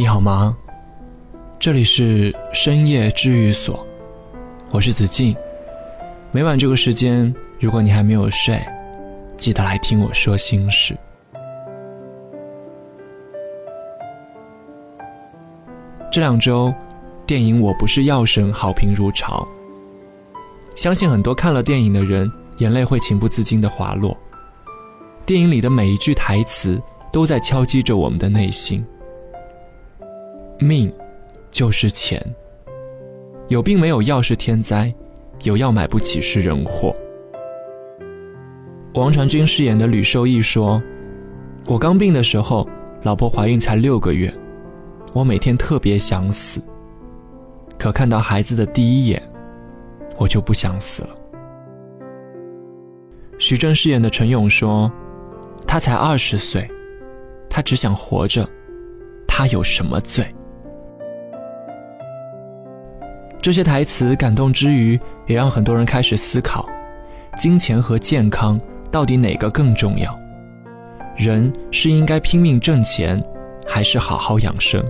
你好吗？这里是深夜治愈所，我是子静。每晚这个时间，如果你还没有睡，记得来听我说心事。这两周，电影《我不是药神》好评如潮，相信很多看了电影的人，眼泪会情不自禁的滑落。电影里的每一句台词，都在敲击着我们的内心。命，就是钱。有病没有药是天灾，有药买不起是人祸。王传君饰演的吕受益说：“我刚病的时候，老婆怀孕才六个月，我每天特别想死。可看到孩子的第一眼，我就不想死了。”徐峥饰演的陈勇说：“他才二十岁，他只想活着，他有什么罪？”这些台词感动之余，也让很多人开始思考：金钱和健康到底哪个更重要？人是应该拼命挣钱，还是好好养生？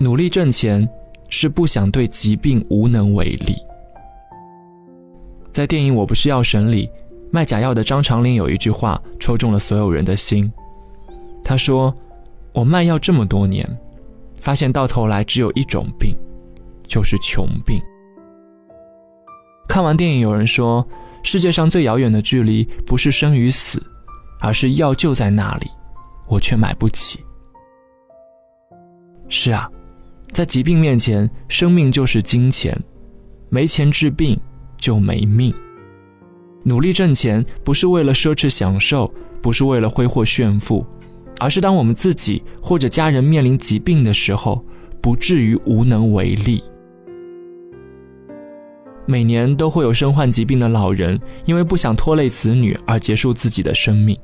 努力挣钱是不想对疾病无能为力。在电影《我不是药神》里，卖假药的张长林有一句话戳中了所有人的心。他说：“我卖药这么多年。”发现到头来只有一种病，就是穷病。看完电影，有人说，世界上最遥远的距离不是生与死，而是药就在那里，我却买不起。是啊，在疾病面前，生命就是金钱，没钱治病就没命。努力挣钱不是为了奢侈享受，不是为了挥霍炫富。而是当我们自己或者家人面临疾病的时候，不至于无能为力。每年都会有身患疾病的老人，因为不想拖累子女而结束自己的生命。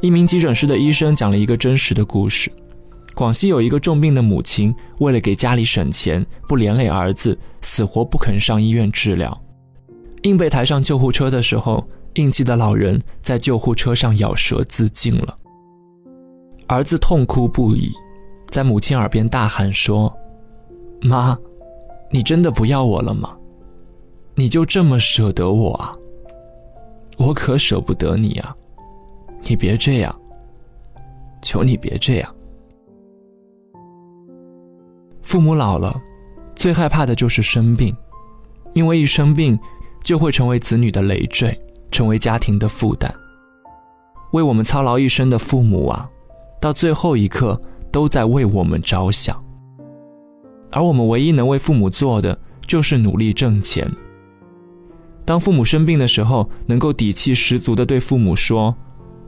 一名急诊室的医生讲了一个真实的故事：广西有一个重病的母亲，为了给家里省钱，不连累儿子，死活不肯上医院治疗。硬被抬上救护车的时候，硬气的老人在救护车上咬舌自尽了。儿子痛哭不已，在母亲耳边大喊说：“妈，你真的不要我了吗？你就这么舍得我啊？我可舍不得你啊！你别这样，求你别这样。”父母老了，最害怕的就是生病，因为一生病，就会成为子女的累赘，成为家庭的负担。为我们操劳一生的父母啊！到最后一刻，都在为我们着想，而我们唯一能为父母做的，就是努力挣钱。当父母生病的时候，能够底气十足地对父母说：“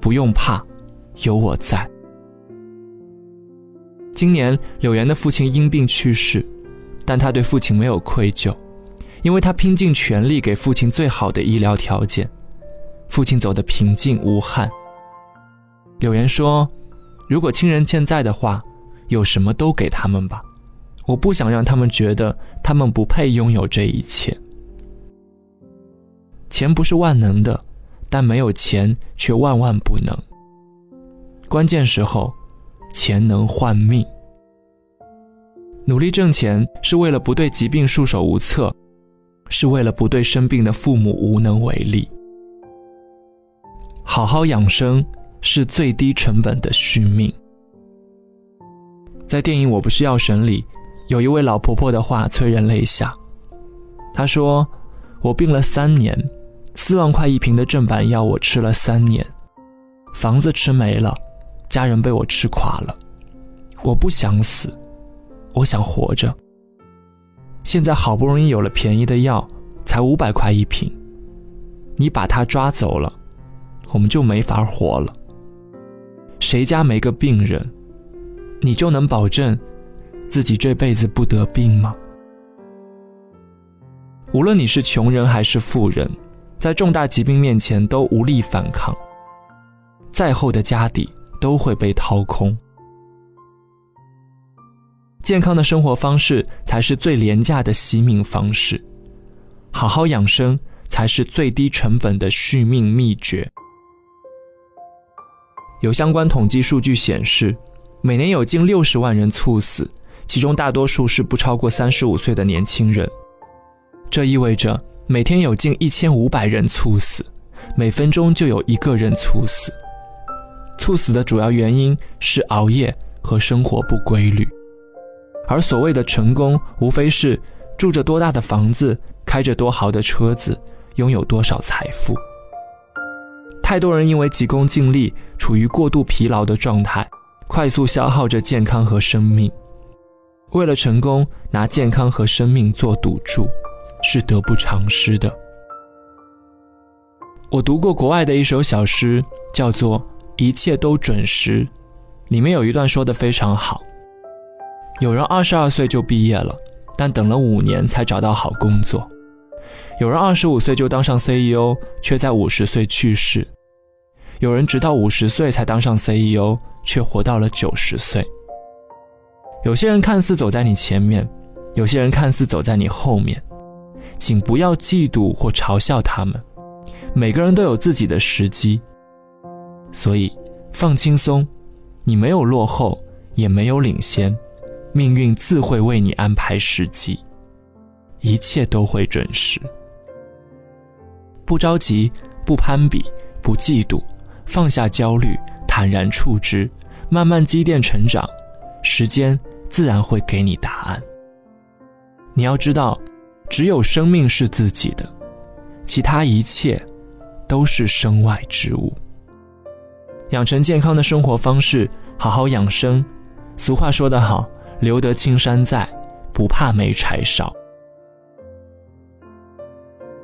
不用怕，有我在。”今年柳岩的父亲因病去世，但他对父亲没有愧疚，因为他拼尽全力给父亲最好的医疗条件，父亲走得平静无憾。柳岩说。如果亲人健在的话，有什么都给他们吧。我不想让他们觉得他们不配拥有这一切。钱不是万能的，但没有钱却万万不能。关键时候，钱能换命。努力挣钱是为了不对疾病束手无策，是为了不对生病的父母无能为力。好好养生。是最低成本的续命。在电影《我不是药神》里，有一位老婆婆的话催人泪下。她说：“我病了三年，四万块一瓶的正版药我吃了三年，房子吃没了，家人被我吃垮了。我不想死，我想活着。现在好不容易有了便宜的药，才五百块一瓶，你把它抓走了，我们就没法活了。”谁家没个病人？你就能保证自己这辈子不得病吗？无论你是穷人还是富人，在重大疾病面前都无力反抗，再厚的家底都会被掏空。健康的生活方式才是最廉价的惜命方式，好好养生才是最低成本的续命秘诀。有相关统计数据显示，每年有近六十万人猝死，其中大多数是不超过三十五岁的年轻人。这意味着每天有近一千五百人猝死，每分钟就有一个人猝死。猝死的主要原因是熬夜和生活不规律，而所谓的成功，无非是住着多大的房子，开着多豪的车子，拥有多少财富。太多人因为急功近利，处于过度疲劳的状态，快速消耗着健康和生命。为了成功，拿健康和生命做赌注，是得不偿失的。我读过国外的一首小诗，叫做。一切都准时，里面有一段说的非常好。有人二十二岁就毕业了，但等了五年才找到好工作；有人二十五岁就当上 CEO，却在五十岁去世；有人直到五十岁才当上 CEO，却活到了九十岁。有些人看似走在你前面，有些人看似走在你后面，请不要嫉妒或嘲笑他们。每个人都有自己的时机。所以，放轻松，你没有落后，也没有领先，命运自会为你安排时机，一切都会准时。不着急，不攀比，不嫉妒，放下焦虑，坦然处之，慢慢积淀成长，时间自然会给你答案。你要知道，只有生命是自己的，其他一切都是身外之物。养成健康的生活方式，好好养生。俗话说得好，“留得青山在，不怕没柴烧。”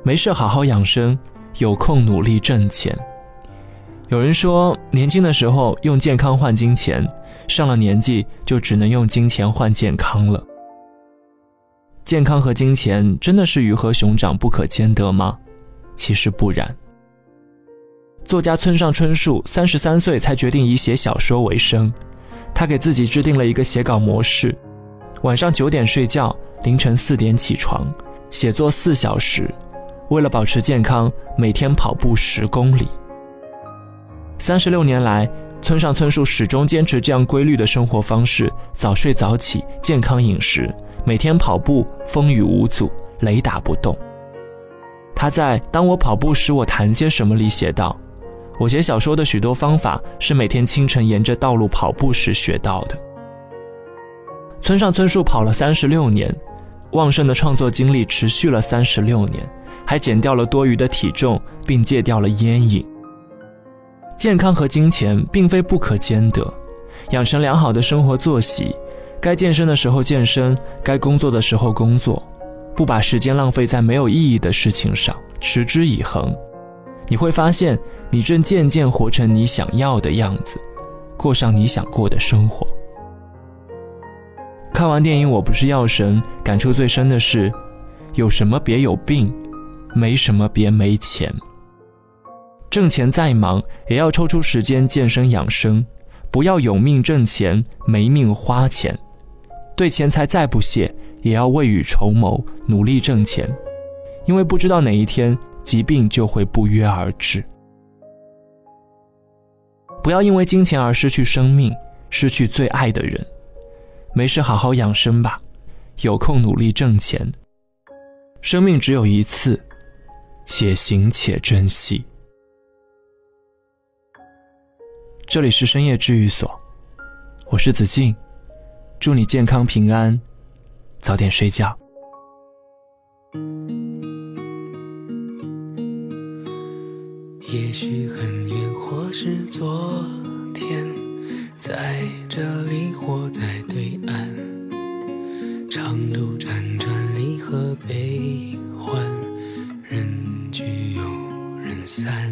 没事好好养生，有空努力挣钱。有人说，年轻的时候用健康换金钱，上了年纪就只能用金钱换健康了。健康和金钱真的是鱼和熊掌不可兼得吗？其实不然。作家村上春树三十三岁才决定以写小说为生，他给自己制定了一个写稿模式：晚上九点睡觉，凌晨四点起床，写作四小时。为了保持健康，每天跑步十公里。三十六年来，村上春树始终坚持这样规律的生活方式：早睡早起，健康饮食，每天跑步，风雨无阻，雷打不动。他在《当我跑步时，我谈些什么》里写道。我写小说的许多方法是每天清晨沿着道路跑步时学到的。村上春树跑了三十六年，旺盛的创作精力持续了三十六年，还减掉了多余的体重，并戒掉了烟瘾。健康和金钱并非不可兼得，养成良好的生活作息，该健身的时候健身，该工作的时候工作，不把时间浪费在没有意义的事情上，持之以恒，你会发现。你正渐渐活成你想要的样子，过上你想过的生活。看完电影《我不是药神》，感触最深的是：有什么别有病，没什么别没钱。挣钱再忙，也要抽出时间健身养生，不要有命挣钱，没命花钱。对钱财再不屑，也要未雨绸缪，努力挣钱，因为不知道哪一天疾病就会不约而至。不要因为金钱而失去生命，失去最爱的人。没事，好好养生吧，有空努力挣钱。生命只有一次，且行且珍惜。这里是深夜治愈所，我是子静，祝你健康平安，早点睡觉。也许很远。或是昨天，在这里或在对岸，长路辗转离合悲欢，人聚又人散，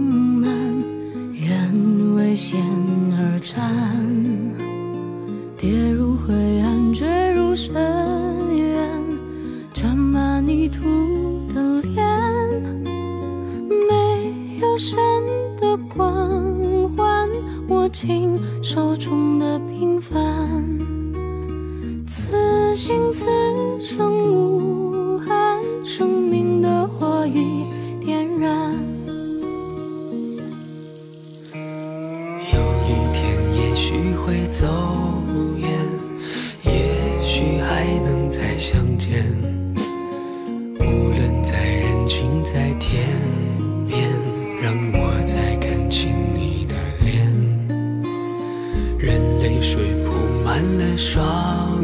为险而战，跌入灰暗，坠入深渊，沾满泥土的脸，没有神的光环，握紧手中的平凡，了双，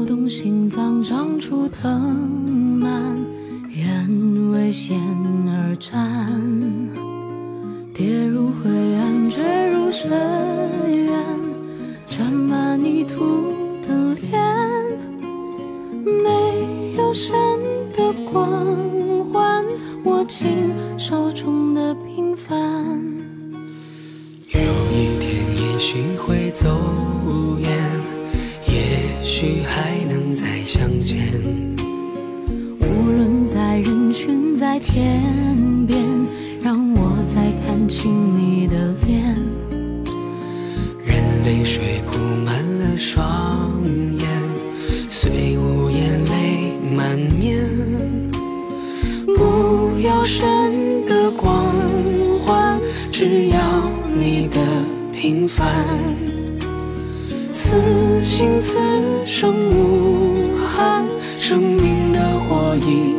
跳动心脏长出藤蔓，愿为险而战，跌入灰暗，坠入深渊，沾满泥土的脸，没有神的光环，握紧手中的平凡。有一天也许会走，许还能再相见。无论在人群在天边，让我再看清你的脸。任泪水铺满了双眼，虽无言泪满面。不要神的光环，只要你的平凡。此心此生无憾生命的火已